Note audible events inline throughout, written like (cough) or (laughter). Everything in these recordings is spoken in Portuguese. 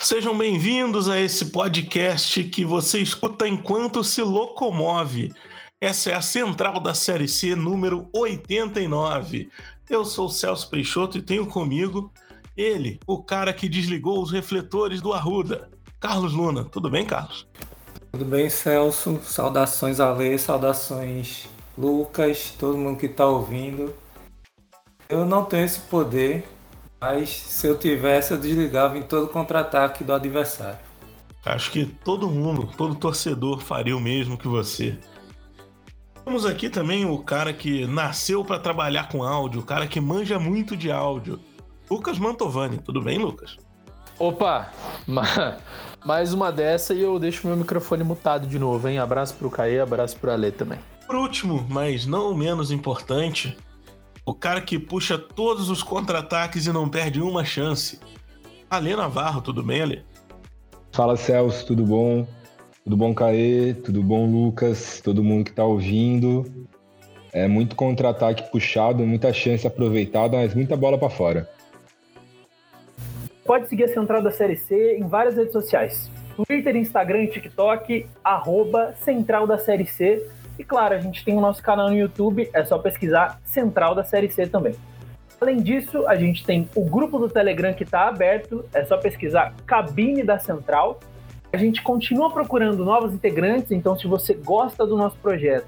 Sejam bem-vindos a esse podcast que você escuta enquanto se locomove. Essa é a central da Série C número 89. Eu sou o Celso Peixoto e tenho comigo ele, o cara que desligou os refletores do Arruda, Carlos Luna. Tudo bem, Carlos? Tudo bem, Celso? Saudações a Lê, saudações Lucas, todo mundo que está ouvindo. Eu não tenho esse poder, mas se eu tivesse, eu desligava em todo contra-ataque do adversário. Acho que todo mundo, todo torcedor faria o mesmo que você. Temos aqui também o cara que nasceu para trabalhar com áudio, o cara que manja muito de áudio. Lucas Mantovani. Tudo bem, Lucas? Opa! Mais uma dessa e eu deixo meu microfone mutado de novo, hein? Abraço pro Caê, abraço pro Ale também. Por último, mas não menos importante, o cara que puxa todos os contra-ataques e não perde uma chance. Ale Navarro, tudo bem, Ale? Fala Celso, tudo bom? Tudo bom, Caê? Tudo bom, Lucas? Todo mundo que tá ouvindo. É muito contra-ataque puxado, muita chance aproveitada, mas muita bola para fora. Pode seguir a Central da Série C em várias redes sociais. Twitter, Instagram e TikTok, arroba Central da Série C. E claro, a gente tem o nosso canal no YouTube, é só pesquisar Central da Série C também. Além disso, a gente tem o grupo do Telegram que está aberto, é só pesquisar Cabine da Central. A gente continua procurando novos integrantes, então se você gosta do nosso projeto,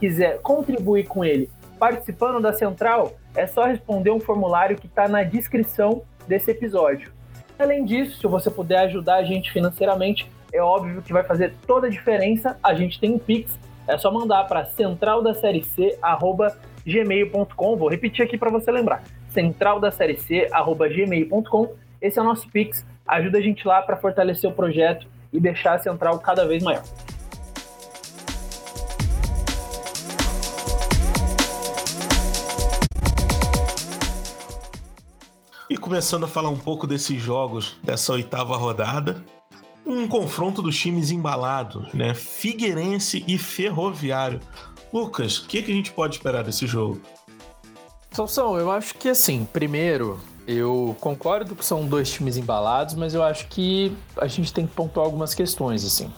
quiser contribuir com ele participando da central, é só responder um formulário que está na descrição desse episódio. Além disso, se você puder ajudar a gente financeiramente, é óbvio que vai fazer toda a diferença. A gente tem um Pix, é só mandar para centraldaseriec@gmail.com. Vou repetir aqui para você lembrar. centraldaseriec@gmail.com. Esse é o nosso Pix. Ajuda a gente lá para fortalecer o projeto e deixar a Central cada vez maior. E começando a falar um pouco desses jogos dessa oitava rodada, um confronto dos times embalados, né? Figueirense e Ferroviário. Lucas, o que, que a gente pode esperar desse jogo? Salsão, eu acho que assim, primeiro, eu concordo que são dois times embalados, mas eu acho que a gente tem que pontuar algumas questões, assim.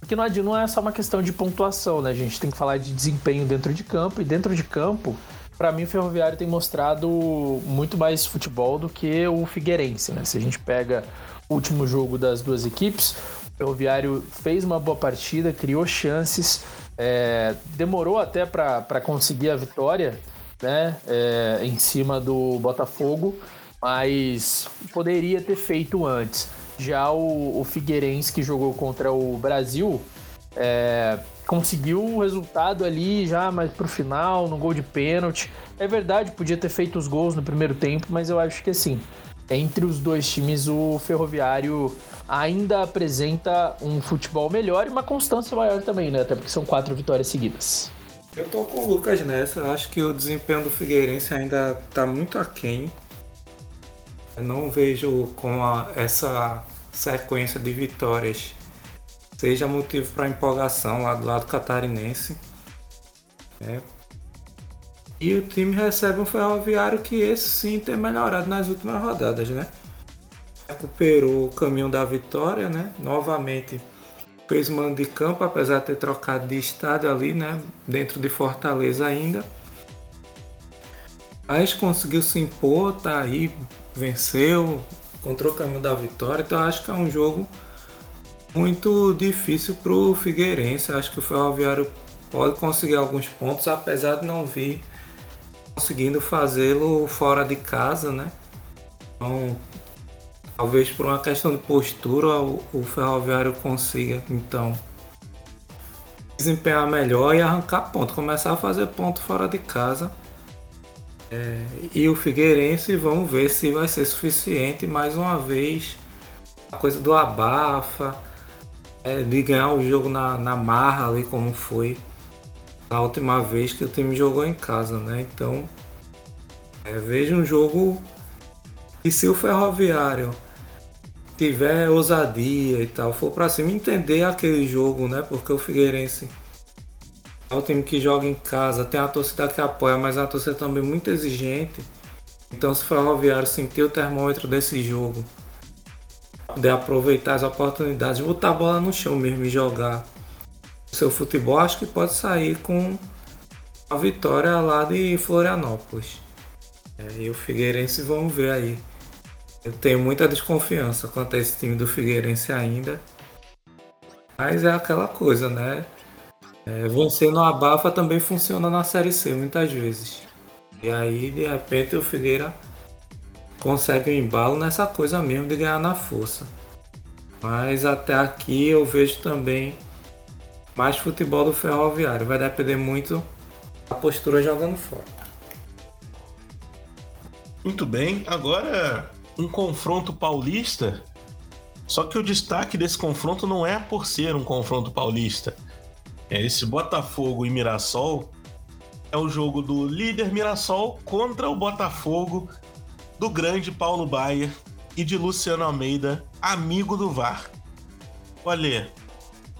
Porque não, não é só uma questão de pontuação, né? A gente tem que falar de desempenho dentro de campo, e dentro de campo, para mim o Ferroviário tem mostrado muito mais futebol do que o Figueirense, né? Se a gente pega último jogo das duas equipes, o Ferroviário fez uma boa partida, criou chances, é, demorou até para conseguir a vitória, né? É, em cima do Botafogo, mas poderia ter feito antes. Já o, o Figueirense, que jogou contra o Brasil, é, conseguiu o resultado ali já mais pro final, no gol de pênalti. É verdade, podia ter feito os gols no primeiro tempo, mas eu acho que assim, entre os dois times, o Ferroviário ainda apresenta um futebol melhor e uma constância maior também, né? Até porque são quatro vitórias seguidas. Eu tô com o Lucas nessa, acho que o desempenho do Figueirense ainda tá muito aquém. Eu não vejo com a, essa sequência de vitórias seja motivo para empolgação lá do lado catarinense. É. E o time recebe um ferroviário que esse sim tem melhorado nas últimas rodadas, né? Recuperou o caminho da vitória, né? Novamente fez mando de campo, apesar de ter trocado de estádio ali, né? Dentro de Fortaleza ainda. Mas conseguiu se impor, tá aí, venceu, encontrou o caminho da vitória. Então acho que é um jogo muito difícil para o Figueirense. Acho que o Ferroviário pode conseguir alguns pontos, apesar de não vir conseguindo fazê-lo fora de casa, né? Então, talvez por uma questão de postura o, o Ferroviário consiga, então, desempenhar melhor e arrancar ponto, começar a fazer ponto fora de casa. É, e o Figueirense, vamos ver se vai ser suficiente mais uma vez. A coisa do abafa, é, de ganhar o jogo na, na marra ali como foi a última vez que o time jogou em casa, né? Então é, veja um jogo e se o Ferroviário tiver ousadia e tal, for para cima entender aquele jogo, né? Porque o Figueirense é o time que joga em casa, tem a torcida que apoia, mas a torcida também muito exigente. Então se o Ferroviário sentir o termômetro desse jogo, poder aproveitar as oportunidades, botar a bola no chão mesmo e jogar seu futebol, acho que pode sair com a vitória lá de Florianópolis. É, e o Figueirense vamos ver aí. Eu tenho muita desconfiança quanto a esse time do Figueirense ainda. Mas é aquela coisa, né? É, vencer no abafa também funciona na Série C muitas vezes. E aí, de repente, o Figueira consegue um embalo nessa coisa mesmo de ganhar na força. Mas até aqui eu vejo também mais futebol do Ferroviário. Vai depender muito da postura jogando fora. Muito bem, agora um confronto paulista. Só que o destaque desse confronto não é por ser um confronto paulista. É esse Botafogo e Mirassol é o jogo do líder Mirassol contra o Botafogo do grande Paulo Baier e de Luciano Almeida, amigo do VAR. Olha,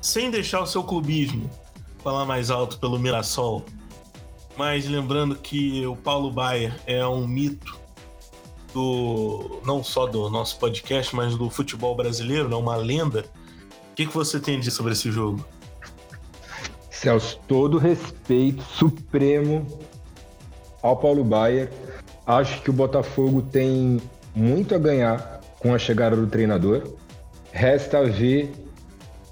sem deixar o seu clubismo falar mais alto pelo Mirassol, mas lembrando que o Paulo Baier é um mito do não só do nosso podcast, mas do futebol brasileiro, né? uma lenda. O que, que você tem a dizer sobre esse jogo? Celso, todo respeito supremo ao Paulo Baier. Acho que o Botafogo tem muito a ganhar com a chegada do treinador. Resta ver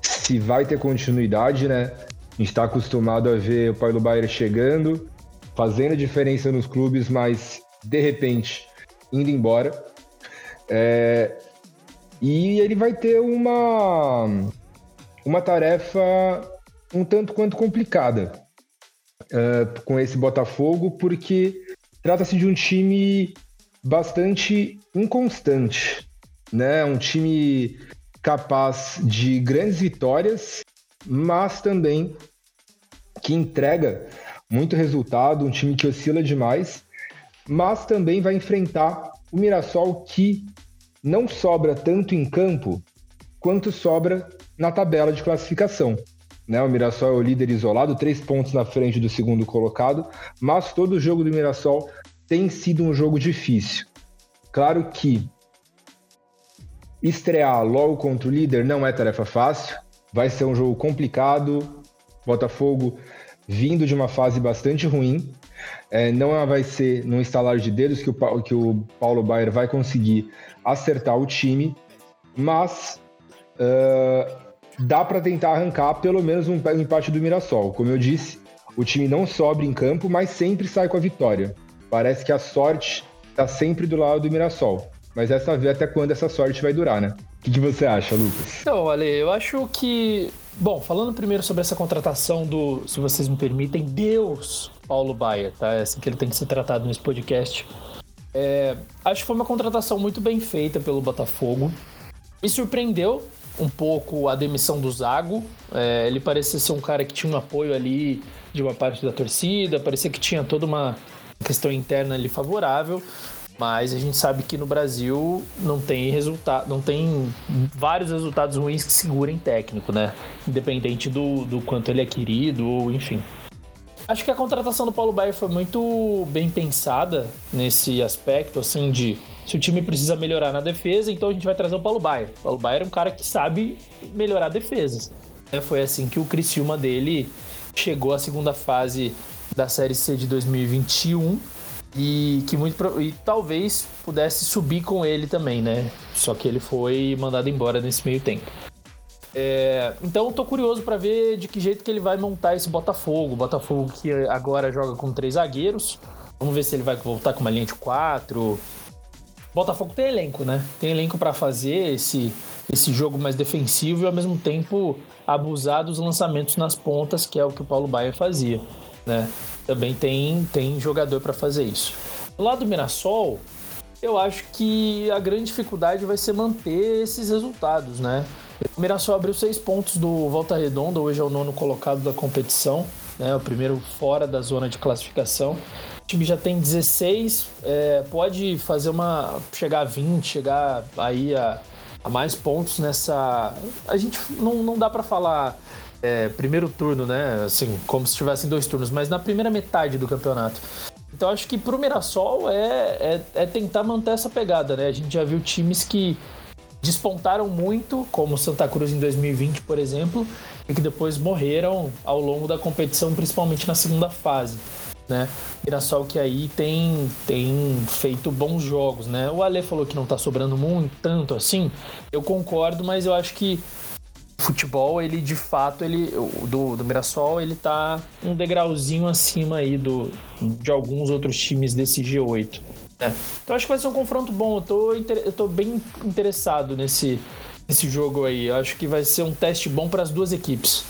se vai ter continuidade, né? A gente está acostumado a ver o Paulo Baier chegando, fazendo diferença nos clubes, mas de repente indo embora. É... E ele vai ter uma, uma tarefa um tanto quanto complicada uh, com esse Botafogo, porque trata-se de um time bastante inconstante, né? Um time capaz de grandes vitórias, mas também que entrega muito resultado, um time que oscila demais, mas também vai enfrentar o Mirassol que não sobra tanto em campo quanto sobra na tabela de classificação. Né? O Mirassol é o líder isolado, três pontos na frente do segundo colocado, mas todo jogo do Mirassol tem sido um jogo difícil. Claro que estrear logo contra o líder não é tarefa fácil, vai ser um jogo complicado. Botafogo vindo de uma fase bastante ruim. É, não vai ser no instalar de dedos que o, que o Paulo Baier vai conseguir acertar o time, mas uh, dá para tentar arrancar pelo menos um, um empate do Mirassol. Como eu disse, o time não sobra em campo, mas sempre sai com a vitória. Parece que a sorte está sempre do lado do Mirassol. Mas essa vez até quando essa sorte vai durar, né? O que, que você acha, Lucas? Então, Ale, eu acho que. Bom, falando primeiro sobre essa contratação do, se vocês me permitem, Deus Paulo Baia, tá? É assim que ele tem que ser tratado nesse podcast. É, acho que foi uma contratação muito bem feita pelo Botafogo. Me surpreendeu um pouco a demissão do Zago. É, ele parecia ser um cara que tinha um apoio ali de uma parte da torcida, parecia que tinha toda uma questão interna ali favorável. Mas a gente sabe que no Brasil não tem resultado, não tem vários resultados ruins que segurem técnico, né? Independente do, do quanto ele é querido, ou enfim. Acho que a contratação do Paulo Baier foi muito bem pensada nesse aspecto, assim, de se o time precisa melhorar na defesa, então a gente vai trazer o Paulo Baier. O Paulo Baier é um cara que sabe melhorar defesas. É, foi assim que o Criciúma dele chegou à segunda fase da Série C de 2021 e que muito e talvez pudesse subir com ele também, né? Só que ele foi mandado embora nesse meio tempo. É, então tô curioso para ver de que jeito que ele vai montar esse Botafogo. Botafogo que agora joga com três zagueiros. Vamos ver se ele vai voltar com uma linha de quatro, Botafogo tem elenco, né? Tem elenco para fazer esse, esse jogo mais defensivo e ao mesmo tempo abusar dos lançamentos nas pontas, que é o que o Paulo Baier fazia, né? Também tem, tem jogador para fazer isso. Lado do Mirassol, eu acho que a grande dificuldade vai ser manter esses resultados, né? O Mirassol abriu seis pontos do Volta Redonda, hoje é o nono colocado da competição, né? O primeiro fora da zona de classificação. O time já tem 16, é, pode fazer uma. chegar a 20, chegar aí a, a mais pontos nessa. A gente não, não dá para falar é, primeiro turno, né? Assim, como se tivessem dois turnos, mas na primeira metade do campeonato. Então acho que pro Mirassol é, é, é, tentar manter essa pegada, né? A gente já viu times que despontaram muito, como Santa Cruz em 2020, por exemplo, e que depois morreram ao longo da competição, principalmente na segunda fase. Né? Mirassol que aí tem, tem feito bons jogos, né? O Ale falou que não tá sobrando muito, tanto assim. Eu concordo, mas eu acho que futebol, ele de fato, ele do, do Mirassol, ele tá um degrauzinho acima aí do, de alguns outros times desse G8. Né? Então acho que vai ser um confronto bom. Eu tô, eu tô bem interessado nesse, nesse jogo aí. Eu acho que vai ser um teste bom para as duas equipes.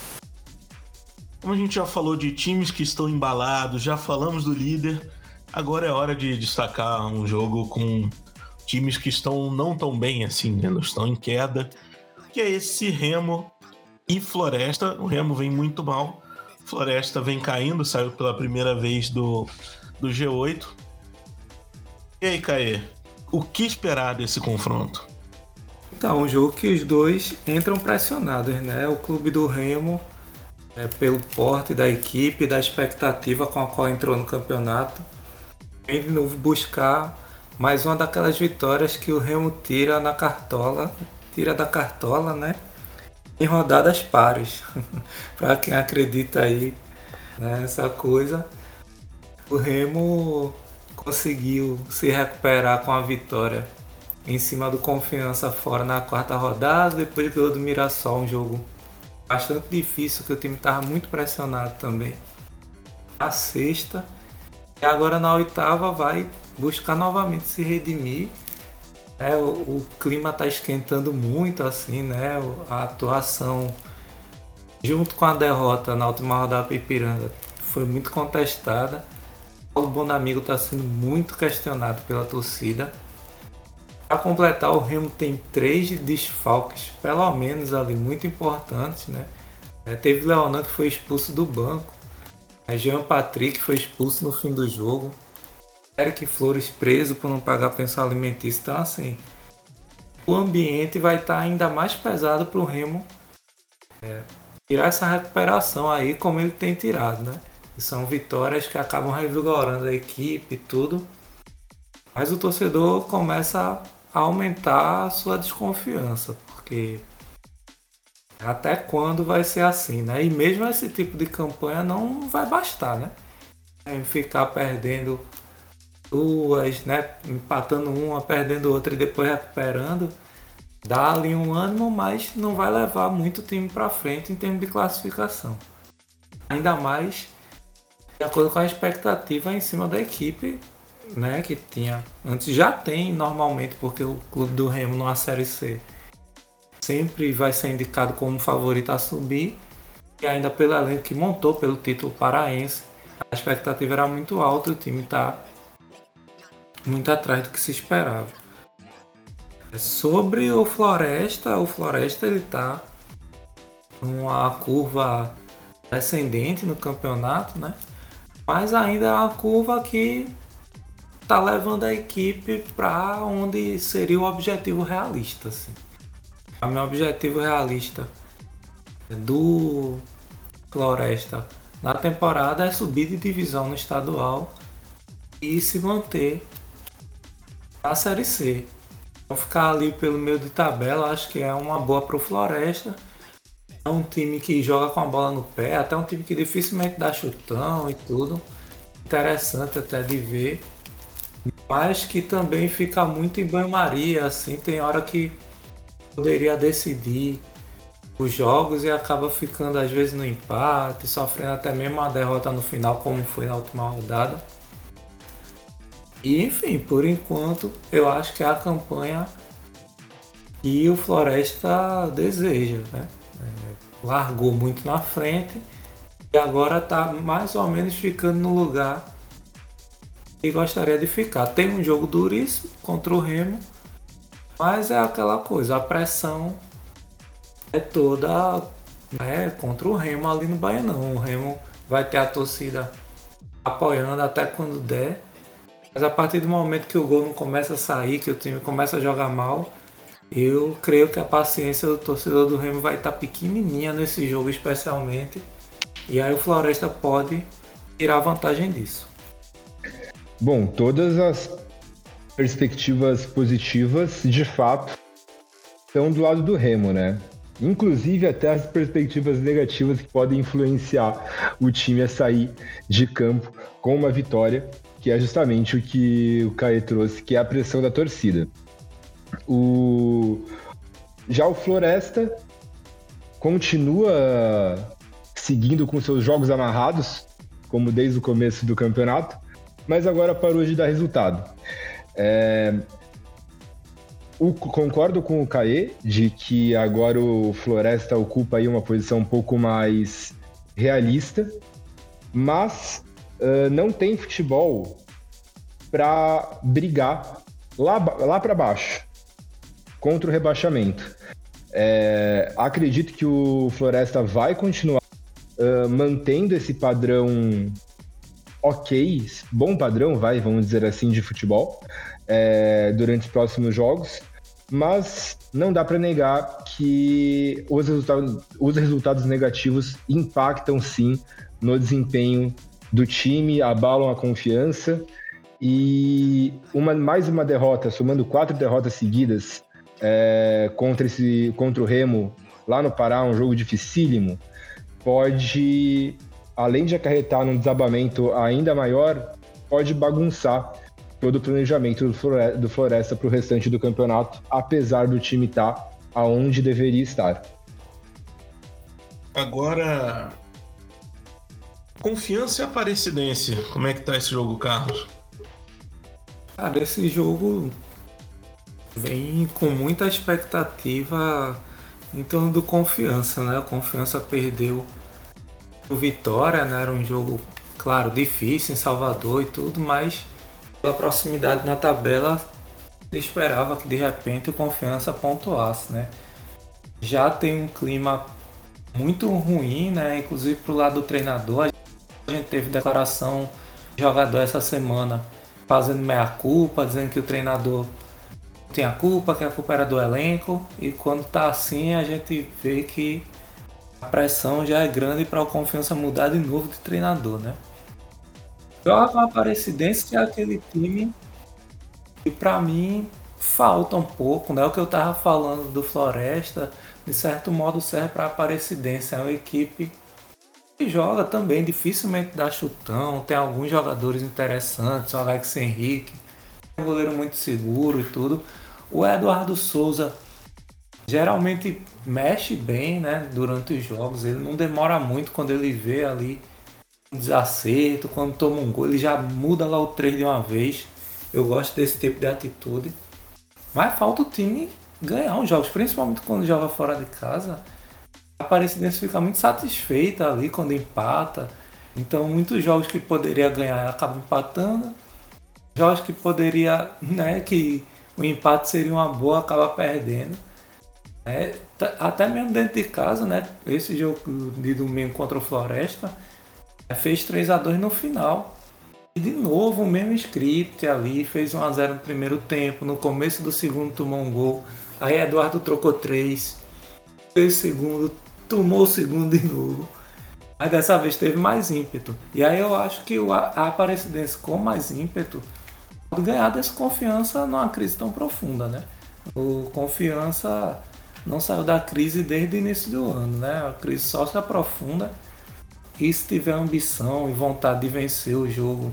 Como a gente já falou de times que estão embalados, já falamos do líder, agora é hora de destacar um jogo com times que estão não tão bem assim, né? estão em queda que é esse Remo e Floresta. O Remo vem muito mal, Floresta vem caindo, saiu pela primeira vez do, do G8. E aí, Caê, o que esperar desse confronto? Então, um jogo que os dois entram pressionados, né? O clube do Remo, é, pelo porte da equipe, da expectativa com a qual entrou no campeonato, vem de novo buscar mais uma daquelas vitórias que o Remo tira na cartola tira da cartola, né? Em rodadas pares. (laughs) para quem acredita aí nessa coisa, o Remo conseguiu se recuperar com a vitória em cima do Confiança fora na quarta rodada, depois ganhou do Mirassol, um jogo bastante difícil, que o time estava muito pressionado também. A sexta, e agora na oitava vai buscar novamente se redimir é, o, o clima está esquentando muito, assim, né? A atuação, junto com a derrota na última rodada da Ipiranga, foi muito contestada. O Bonamigo está sendo muito questionado pela torcida. Para completar, o Remo tem três desfalques, pelo menos ali, muito importantes, né? É, teve Leonan que foi expulso do banco. A Jean Patrick foi expulso no fim do jogo. Eric Flores preso por não pagar pensão alimentícia. Então, assim, o ambiente vai estar ainda mais pesado para o Remo é, tirar essa recuperação aí, como ele tem tirado, né? E são vitórias que acabam revigorando a equipe e tudo. Mas o torcedor começa a aumentar a sua desconfiança, porque até quando vai ser assim, né? E mesmo esse tipo de campanha não vai bastar, né? Ficar perdendo duas, né? Empatando uma, perdendo outra e depois recuperando. Dá ali um ânimo, mas não vai levar muito time para frente em termos de classificação. Ainda mais de acordo com a expectativa em cima da equipe, né? Que tinha. Antes já tem normalmente, porque o clube do Remo numa série C sempre vai ser indicado como favorito a subir. E ainda pelo elenco que montou pelo título paraense, a expectativa era muito alta, o time está muito atrás do que se esperava. Sobre o Floresta, o Floresta ele tá numa curva descendente no campeonato, né? Mas ainda é uma curva que tá levando a equipe para onde seria o objetivo realista. Assim. O meu objetivo realista do Floresta na temporada é subir de divisão no estadual e se manter a Série C. Então ficar ali pelo meio de tabela acho que é uma boa para o Floresta. É um time que joga com a bola no pé, até um time que dificilmente dá chutão e tudo. Interessante até de ver. Mas que também fica muito em banho-maria, assim, tem hora que poderia decidir os jogos e acaba ficando às vezes no empate, sofrendo até mesmo uma derrota no final, como foi na última rodada. E enfim, por enquanto, eu acho que é a campanha que o Floresta deseja. Né? É, largou muito na frente e agora está mais ou menos ficando no lugar que gostaria de ficar. Tem um jogo duríssimo contra o Remo, mas é aquela coisa, a pressão é toda né, contra o Remo ali no Baianão. O Remo vai ter a torcida apoiando até quando der. Mas a partir do momento que o gol não começa a sair, que o time começa a jogar mal, eu creio que a paciência do torcedor do Remo vai estar pequenininha nesse jogo especialmente. E aí o Floresta pode tirar vantagem disso. Bom, todas as perspectivas positivas, de fato, estão do lado do Remo, né? Inclusive até as perspectivas negativas que podem influenciar o time a sair de campo com uma vitória, que é justamente o que o Caê trouxe, que é a pressão da torcida. O... Já o Floresta continua seguindo com seus jogos amarrados, como desde o começo do campeonato, mas agora parou de dar resultado. É... O, concordo com o Caê de que agora o Floresta ocupa aí uma posição um pouco mais realista, mas uh, não tem futebol para brigar lá, lá para baixo contra o rebaixamento. É, acredito que o Floresta vai continuar uh, mantendo esse padrão ok, bom padrão, vai, vamos dizer assim, de futebol é, durante os próximos jogos, mas não dá para negar que os resultados, os resultados negativos impactam sim no desempenho do time, abalam a confiança e uma, mais uma derrota, somando quatro derrotas seguidas é, contra, esse, contra o Remo lá no Pará, um jogo dificílimo, pode, além de acarretar num desabamento ainda maior, pode bagunçar todo o planejamento do Floresta para o restante do campeonato, apesar do time estar tá aonde deveria estar. Agora, confiança e aparecidense, como é que tá esse jogo, Carlos? Cara, esse jogo vem com muita expectativa em torno do confiança, né? O confiança perdeu o Vitória, né? Era um jogo, claro, difícil em Salvador e tudo, mas pela proximidade na tabela, esperava que de repente o Confiança pontuasse, né? Já tem um clima muito ruim, né? Inclusive pro lado do treinador. A gente teve declaração de jogador essa semana fazendo meia culpa, dizendo que o treinador tem a culpa, que a culpa era do elenco. E quando tá assim, a gente vê que a pressão já é grande para o Confiança mudar de novo de treinador, né? Joga uma Aparecidense que é aquele time que para mim falta um pouco, né? O que eu tava falando do Floresta, de certo modo serve para Aparecidense, é uma equipe joga também, dificilmente dá chutão, tem alguns jogadores interessantes, o Alex Henrique, um goleiro muito seguro e tudo. O Eduardo Souza geralmente mexe bem, né, durante os jogos, ele não demora muito quando ele vê ali desacerto, quando toma um gol, ele já muda lá o 3 de uma vez. Eu gosto desse tipo de atitude. Mas falta o time ganhar os jogos, principalmente quando joga fora de casa. A Aparecidense fica muito satisfeita ali quando empata. Então, muitos jogos que poderia ganhar acabam empatando. Jogos que poderia, né, que o empate seria uma boa, acaba perdendo. É, até mesmo dentro de casa, né? Esse jogo de domingo contra o Floresta, fez 3 a 2 no final. E de novo o mesmo script ali, fez 1 a 0 no primeiro tempo, no começo do segundo tomou um gol. Aí Eduardo trocou 3, fez segundo, tomou o segundo de novo. Mas dessa vez teve mais ímpeto. E aí eu acho que a Aparecidense com mais ímpeto pode ganhar dessa confiança numa crise tão profunda, né? O confiança não saiu da crise desde o início do ano, né? A crise só se aprofunda e se tiver ambição e vontade de vencer o jogo,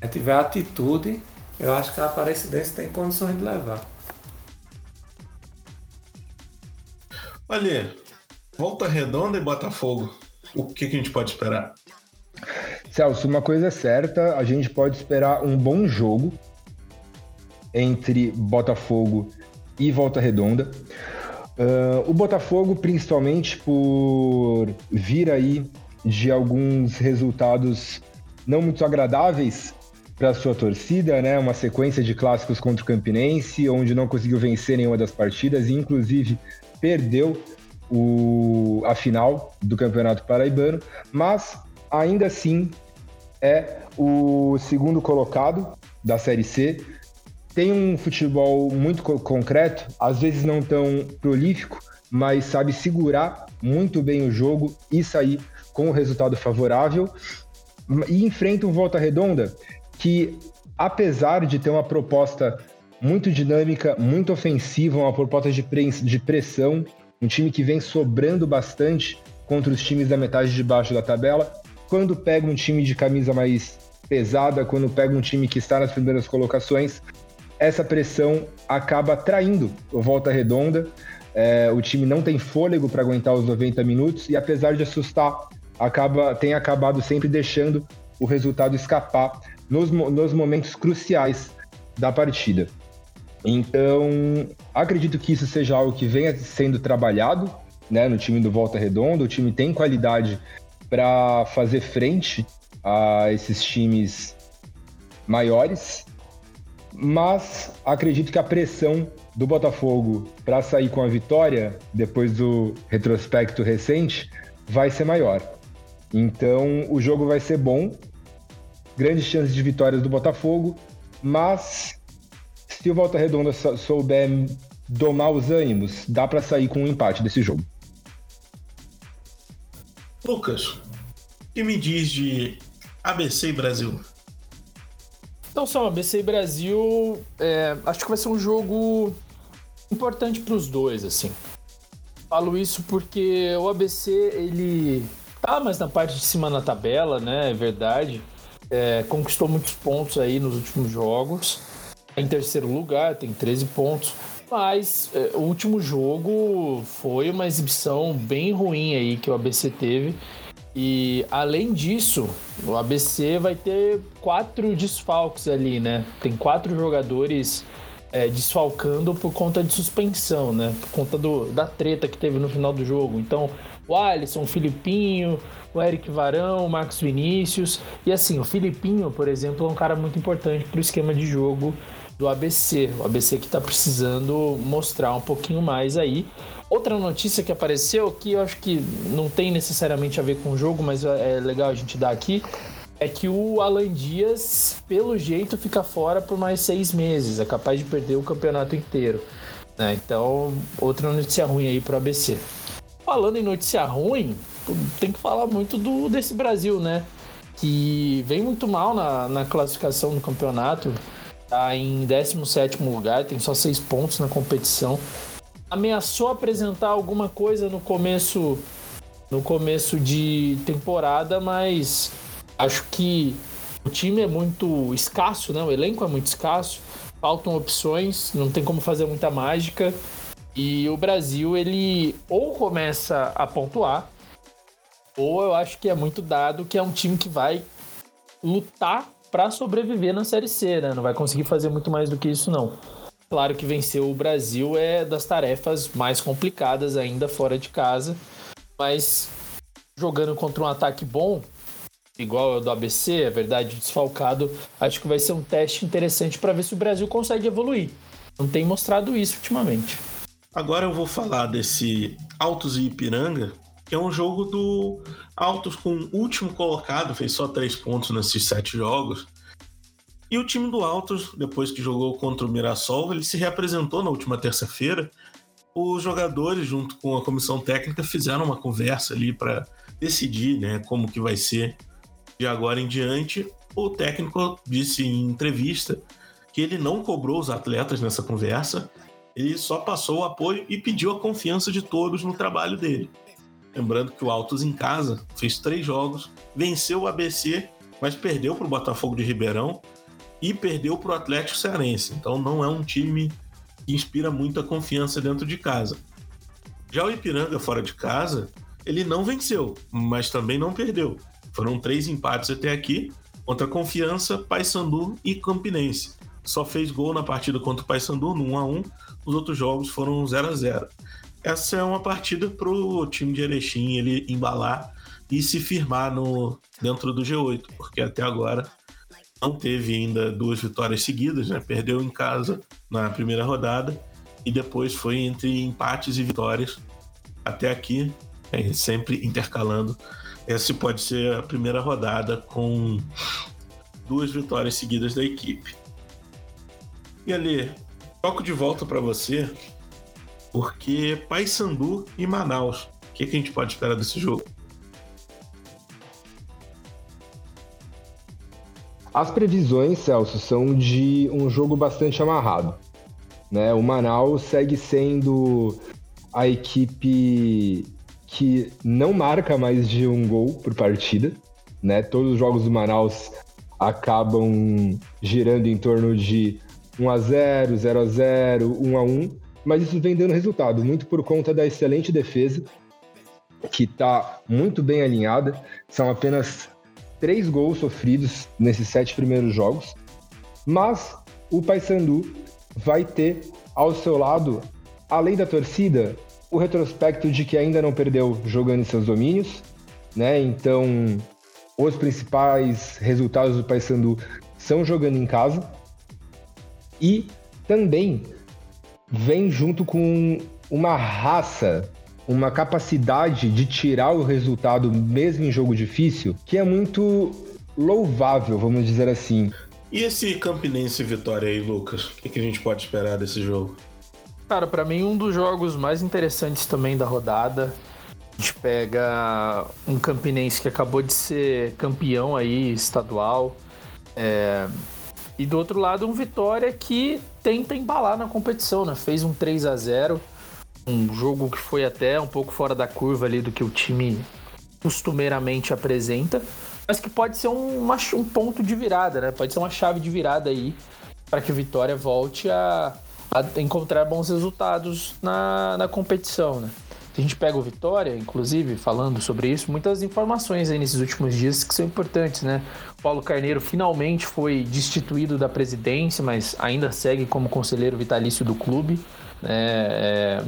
se tiver atitude, eu acho que a Aparecidense tem condições de levar. Olha, Volta Redonda e Botafogo. O que, que a gente pode esperar? Celso, uma coisa é certa, a gente pode esperar um bom jogo entre Botafogo e Volta Redonda. Uh, o Botafogo, principalmente por vir aí de alguns resultados não muito agradáveis para sua torcida, né? Uma sequência de clássicos contra o Campinense, onde não conseguiu vencer nenhuma das partidas e inclusive perdeu o, a final do Campeonato Paraibano, mas ainda assim é o segundo colocado da Série C. Tem um futebol muito co concreto, às vezes não tão prolífico, mas sabe segurar muito bem o jogo e sair com o resultado favorável e enfrenta um Volta Redonda que apesar de ter uma proposta muito dinâmica, muito ofensiva, uma proposta de, de pressão, um time que vem sobrando bastante contra os times da metade de baixo da tabela. Quando pega um time de camisa mais pesada, quando pega um time que está nas primeiras colocações, essa pressão acaba traindo o Volta Redonda. É, o time não tem fôlego para aguentar os 90 minutos e, apesar de assustar, acaba, tem acabado sempre deixando o resultado escapar nos, nos momentos cruciais da partida. Então, acredito que isso seja algo que venha sendo trabalhado né, no time do Volta Redonda. O time tem qualidade para fazer frente a esses times maiores, mas acredito que a pressão do Botafogo para sair com a vitória depois do retrospecto recente vai ser maior. Então, o jogo vai ser bom, grandes chances de vitórias do Botafogo, mas se o Volta Redonda souber domar os ânimos, dá para sair com um empate desse jogo. Lucas, o que me diz de ABC e Brasil? Então, só ABC e Brasil, é, acho que vai ser um jogo importante para os dois, assim. Falo isso porque o ABC ele tá mais na parte de cima na tabela, né? É verdade. É, conquistou muitos pontos aí nos últimos jogos. Em terceiro lugar, tem 13 pontos. Mas é, o último jogo foi uma exibição bem ruim aí que o ABC teve. E além disso, o ABC vai ter quatro desfalques ali, né? Tem quatro jogadores é, desfalcando por conta de suspensão, né? Por conta do, da treta que teve no final do jogo. Então, o Alisson, o Filipinho, o Eric Varão, o Marcos Vinícius. E assim, o Filipinho, por exemplo, é um cara muito importante para o esquema de jogo do ABC. O ABC que está precisando mostrar um pouquinho mais aí. Outra notícia que apareceu, que eu acho que não tem necessariamente a ver com o jogo, mas é legal a gente dar aqui, é que o Alan Dias, pelo jeito, fica fora por mais seis meses. É capaz de perder o campeonato inteiro. Né? Então, outra notícia ruim aí para o ABC. Falando em notícia ruim, tem que falar muito do desse Brasil, né? Que vem muito mal na, na classificação do campeonato. Tá em 17 lugar, tem só seis pontos na competição. Ameaçou apresentar alguma coisa no começo no começo de temporada, mas acho que o time é muito escasso, né? O elenco é muito escasso, faltam opções, não tem como fazer muita mágica. E o Brasil, ele ou começa a pontuar, ou eu acho que é muito dado que é um time que vai lutar para sobreviver na Série C, né? Não vai conseguir fazer muito mais do que isso, não. Claro que vencer o Brasil é das tarefas mais complicadas ainda fora de casa, mas jogando contra um ataque bom, igual o do ABC, é verdade, desfalcado, acho que vai ser um teste interessante para ver se o Brasil consegue evoluir. Não tem mostrado isso ultimamente. Agora eu vou falar desse Altos e Ipiranga, que é um jogo do Altos com o último colocado, fez só três pontos nesses sete jogos. E o time do Altos, depois que jogou contra o Mirassol, ele se reapresentou na última terça-feira. Os jogadores, junto com a comissão técnica, fizeram uma conversa ali para decidir né, como que vai ser de agora em diante. O técnico disse em entrevista que ele não cobrou os atletas nessa conversa, ele só passou o apoio e pediu a confiança de todos no trabalho dele. Lembrando que o Altos em casa fez três jogos, venceu o ABC, mas perdeu para o Botafogo de Ribeirão e perdeu para o Atlético Cearense. Então não é um time que inspira muita confiança dentro de casa. Já o Ipiranga fora de casa, ele não venceu, mas também não perdeu. Foram três empates até aqui contra Confiança, Paysandu e Campinense. Só fez gol na partida contra o Paysandu no 1 a 1. Os outros jogos foram 0 a 0 essa é uma partida para o time de Erechim ele embalar e se firmar no, dentro do G8, porque até agora não teve ainda duas vitórias seguidas, né? Perdeu em casa na primeira rodada e depois foi entre empates e vitórias até aqui, é, sempre intercalando. Essa pode ser a primeira rodada com duas vitórias seguidas da equipe. E ali, toco de volta para você porque Paysandu e Manaus. O que, que a gente pode esperar desse jogo? As previsões, Celso, são de um jogo bastante amarrado. Né? O Manaus segue sendo a equipe que não marca mais de um gol por partida. Né? Todos os jogos do Manaus acabam girando em torno de 1 a 0, 0 a 0, 1 a 1, mas isso vem dando resultado, muito por conta da excelente defesa, que está muito bem alinhada. São apenas três gols sofridos nesses sete primeiros jogos, mas o Paysandu vai ter ao seu lado, além da torcida, o retrospecto de que ainda não perdeu jogando em seus domínios, né? Então, os principais resultados do Paysandu são jogando em casa e também vem junto com uma raça, uma capacidade de tirar o resultado mesmo em jogo difícil, que é muito louvável, vamos dizer assim. E esse Campinense Vitória aí, Lucas? O que, que a gente pode esperar desse jogo? Cara, para mim um dos jogos mais interessantes também da rodada. A gente pega um Campinense que acabou de ser campeão aí estadual. É... E do outro lado, um Vitória que tenta embalar na competição, né? Fez um 3 a 0 um jogo que foi até um pouco fora da curva ali do que o time costumeiramente apresenta, mas que pode ser um, uma, um ponto de virada, né? Pode ser uma chave de virada aí para que o Vitória volte a, a encontrar bons resultados na, na competição, né? A gente pega o Vitória, inclusive, falando sobre isso, muitas informações aí nesses últimos dias que são importantes, né? O Paulo Carneiro finalmente foi destituído da presidência, mas ainda segue como conselheiro vitalício do clube. Né? É,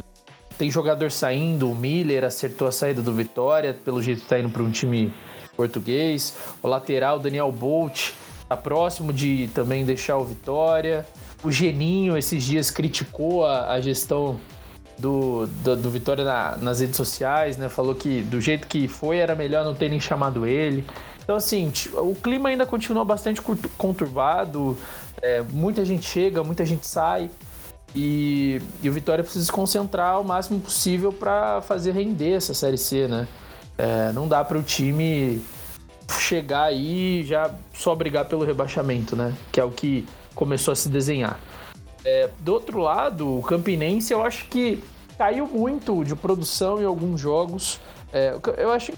tem jogador saindo, o Miller acertou a saída do Vitória, pelo jeito está indo para um time português. O lateral, Daniel Bolt, está próximo de também deixar o Vitória. O Geninho, esses dias, criticou a, a gestão do, do, do Vitória na, nas redes sociais, né? Falou que do jeito que foi era melhor não terem chamado ele. Então, assim, o clima ainda continua bastante conturbado. É, muita gente chega, muita gente sai. E, e, o Vitória precisa se concentrar o máximo possível para fazer render essa Série C, né? É, não dá para o time chegar aí e já só brigar pelo rebaixamento, né? Que é o que começou a se desenhar. É, do outro lado, o Campinense eu acho que caiu muito de produção em alguns jogos. É, eu acho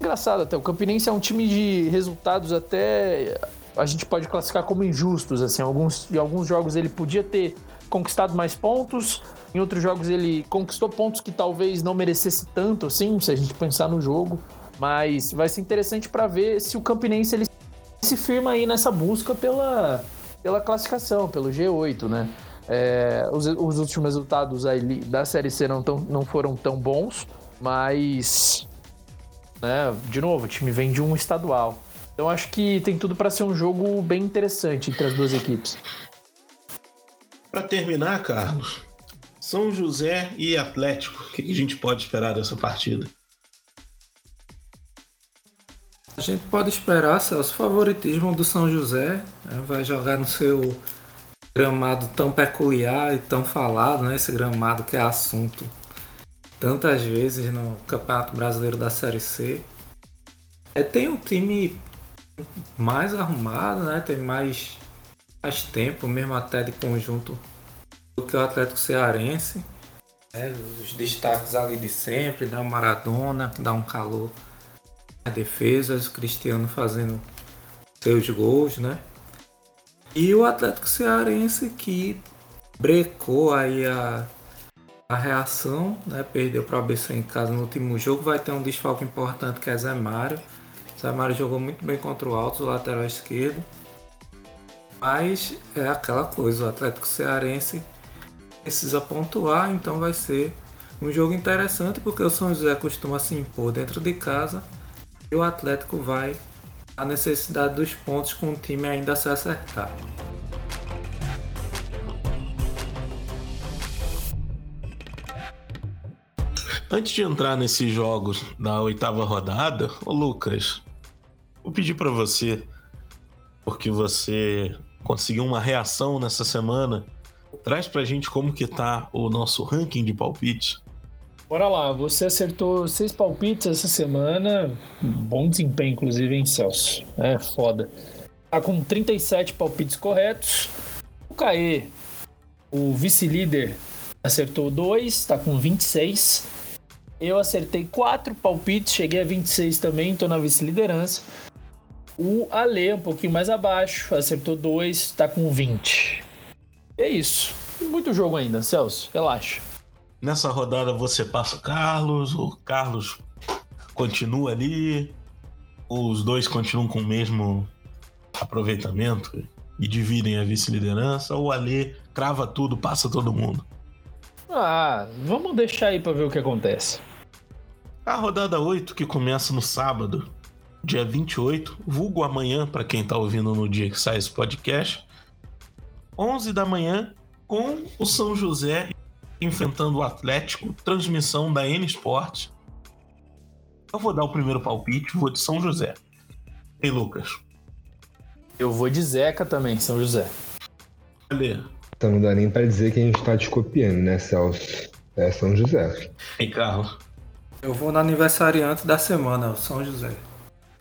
engraçado até. O Campinense é um time de resultados até a gente pode classificar como injustos. Assim, alguns, em alguns jogos ele podia ter conquistado mais pontos, em outros jogos ele conquistou pontos que talvez não merecesse tanto, assim, se a gente pensar no jogo. Mas vai ser interessante para ver se o Campinense ele se firma aí nessa busca pela, pela classificação, pelo G8, né? É, os, os, últimos resultados aí da Série C não, tão, não foram tão bons, mas, né, de novo, o time vem de um estadual. Então acho que tem tudo para ser um jogo bem interessante entre as duas equipes. Para terminar, Carlos, São José e Atlético, o que a gente pode esperar dessa partida? A gente pode esperar, Celso, favoritismo do São José. Né? Vai jogar no seu gramado tão peculiar e tão falado, né? Esse gramado que é assunto tantas vezes no Campeonato Brasileiro da Série C. É, tem um time mais arrumado, né? Tem mais, mais tempo, mesmo até de conjunto, do que o Atlético Cearense. É, os destaques ali de sempre, da Maradona, que dá um calor na defesa, o Cristiano fazendo seus gols, né? E o Atlético Cearense que brecou aí a, a reação, né? Perdeu para o ABC em casa no último jogo. Vai ter um desfalque importante que é Zé Mário. Zé Mário jogou muito bem contra o Alto, o lateral esquerdo. Mas é aquela coisa, o Atlético Cearense precisa pontuar, então vai ser um jogo interessante porque o São José costuma se impor dentro de casa e o Atlético vai a necessidade dos pontos com o time ainda a se acertar. Antes de entrar nesses jogos da oitava rodada, ô Lucas, vou pedir para você, porque você conseguiu uma reação nessa semana, traz pra gente como que tá o nosso ranking de palpites. Bora lá, você acertou seis palpites essa semana. Bom desempenho, inclusive, hein, Celso? É foda. tá com 37 palpites corretos. O Caê, o vice-líder, acertou 2, tá com 26. Eu acertei 4 palpites, cheguei a 26 também, tô na vice-liderança. O Ale, um pouquinho mais abaixo, acertou 2, tá com 20. É isso. Muito jogo ainda, Celso, relaxa. Nessa rodada você passa o Carlos, o Carlos continua ali, os dois continuam com o mesmo aproveitamento e dividem a vice-liderança, ou o Ale crava tudo, passa todo mundo. Ah, vamos deixar aí para ver o que acontece. A rodada 8, que começa no sábado, dia 28, vulgo amanhã, para quem tá ouvindo no dia que sai esse podcast, 11 da manhã, com o São José enfrentando o Atlético, transmissão da N Sports. Eu vou dar o primeiro palpite, vou de São José. E Lucas? Eu vou de Zeca também, São José. Cadê? Então não dá nem pra dizer que a gente tá te copiando, né, Celso? É São José. E Carlos? Eu vou no aniversariante da semana, São José.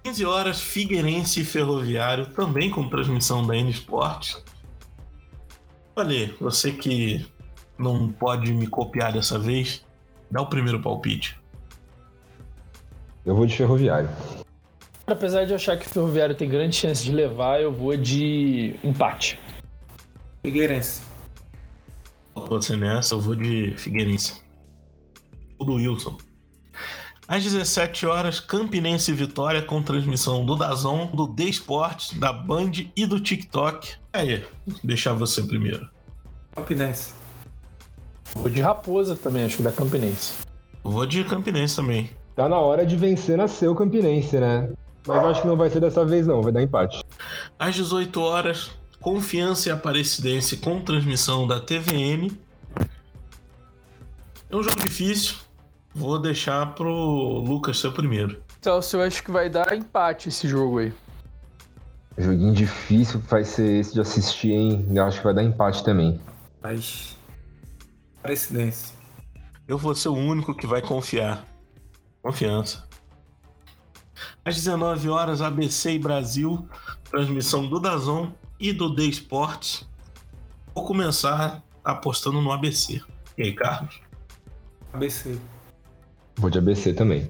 15 horas, Figueirense e Ferroviário, também com transmissão da N Sports. Olha, você que não pode me copiar dessa vez, dá o primeiro palpite. Eu vou de ferroviário. Apesar de eu achar que o Ferroviário tem grande chance de levar, eu vou de empate. Figueirense. Você nessa, eu vou de Figueirense. O do Wilson. Às 17 horas, Campinense e Vitória com transmissão do Dazon, do The Esportes, da Band e do TikTok. Aí, deixar você primeiro. Campinense. Vou de Raposa também, acho que da Campinense. Vou de Campinense também. Tá na hora de vencer nascer o Campinense, né? Mas eu acho que não vai ser dessa vez, não. Vai dar empate. Às 18 horas, Confiança e Aparecidense com transmissão da TVN. É um jogo difícil. Vou deixar pro Lucas ser o primeiro. Celso, eu acho que vai dar empate esse jogo aí. Joguinho difícil vai ser esse de assistir, hein? Eu acho que vai dar empate também. Mas. Aparecidense. Eu vou ser o único que vai confiar. Confiança. Às 19 horas, ABC e Brasil, transmissão do Dazon e do The Sports. Vou começar apostando no ABC. E aí, Carlos? ABC. Vou de ABC também.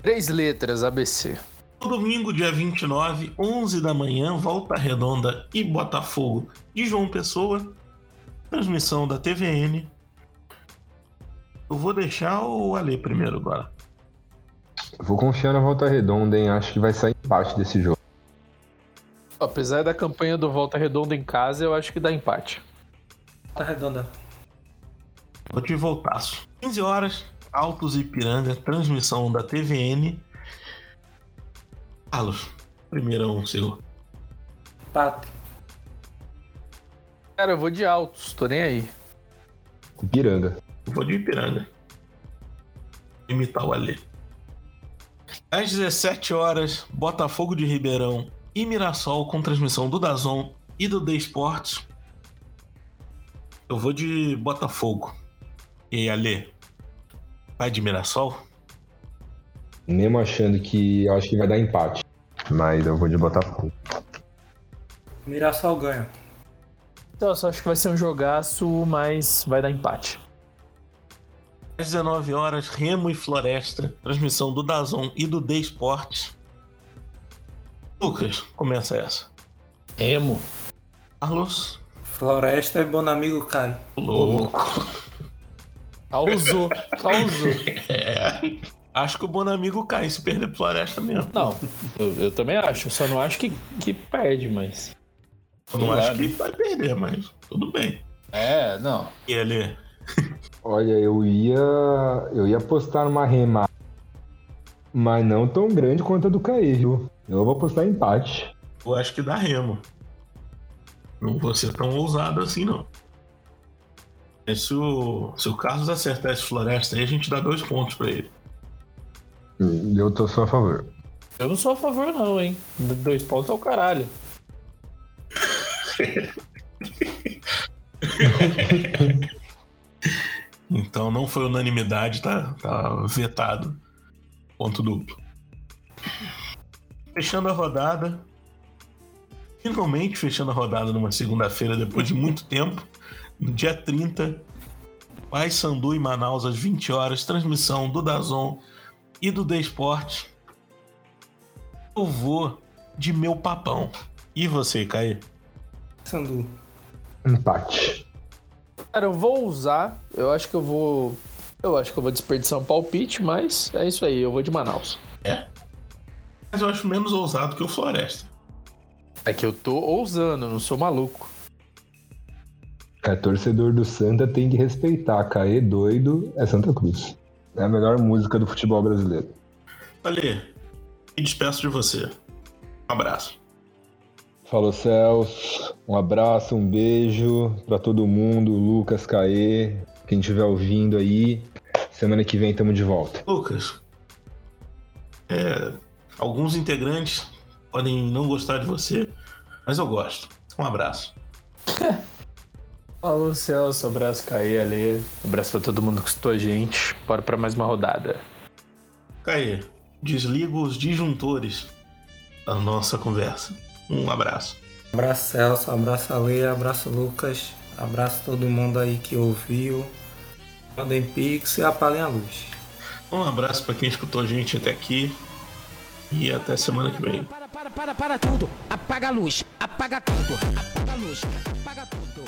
Três letras, ABC. No domingo, dia 29, 11 da manhã, Volta Redonda e Botafogo de João Pessoa. Transmissão da TVN. Eu vou deixar o Ale primeiro agora. Vou confiar na volta redonda, hein? Acho que vai sair empate desse jogo. Apesar da campanha do Volta Redonda em casa, eu acho que dá empate. Tá redonda. Vou te voltaço. 15 horas, Altos e Ipiranga, transmissão da TVN. Carlos, primeirão seu. Empate. Cara, eu vou de Altos, tô nem aí. Ipiranga. Vou de Ipiranga. Imitar o Ale. Às 17 horas, Botafogo de Ribeirão e Mirassol com transmissão do Dazon e do The Sports. Eu vou de Botafogo. E Ale? Vai de Mirassol? Mesmo achando que eu acho que vai dar empate. Mas eu vou de Botafogo. Mirassol ganha. Então, eu só acho que vai ser um jogaço, mas vai dar empate. Às 19 horas, Remo e Floresta, transmissão do Dazon e do The Sports. Lucas, começa essa. Emo. Carlos, Floresta é bom amigo Caio. louco. Causou, causou. É. (laughs) Acho que o Bonamigo cai se perder pro Floresta mesmo. Não, eu, eu também acho. Só não acho que, que perde, mas. Eu não acho que vai perder, mas tudo bem. É, não. E ele, Olha, eu ia. Eu ia apostar numa remada. Mas não tão grande quanto a do Caê, viu? Eu vou apostar em empate. eu acho que dá remo. Não vou ser tão ousado assim, não. Mas se o, se o Carlos acertar esse Floresta aí, a gente dá dois pontos pra ele. Eu tô só a favor. Eu não sou a favor, não, hein? Dois pontos é o caralho. (laughs) Então não foi unanimidade, tá, tá vetado. Ponto duplo. Fechando a rodada. finalmente fechando a rodada numa segunda-feira depois de muito tempo, no dia 30, Paysandu e Manaus às 20 horas, transmissão do Dazon e do The Sport. Eu vou de meu papão. E você, Caí? Sandu. Empate. Cara, eu vou usar. Eu acho que eu vou. Eu acho que eu vou desperdiçar um palpite, mas é isso aí, eu vou de Manaus. É. Mas eu acho menos ousado que o Floresta. É que eu tô ousando, não sou maluco. É, torcedor do Santa tem que respeitar. Caê doido é Santa Cruz. É a melhor música do futebol brasileiro. Ali, e despeço de você. Um abraço. Falou, Celso. Um abraço, um beijo pra todo mundo. Lucas, Caê, quem estiver ouvindo aí. Semana que vem tamo de volta. Lucas, é, alguns integrantes podem não gostar de você, mas eu gosto. Um abraço. (laughs) Falou, Celso. Abraço, Caí ali. Abraço pra todo mundo que escutou a gente. Bora pra mais uma rodada. Caê, desliga os disjuntores da nossa conversa. Um abraço. Abraço Celso, abraço Ale, abraço Lucas, abraço todo mundo aí que ouviu. Mandem pix e apaguem a luz. Um abraço para quem escutou a gente até aqui. E até semana que vem. Para, para, para, para tudo. Apaga a luz. Apaga tudo. Apaga a luz. Apaga tudo.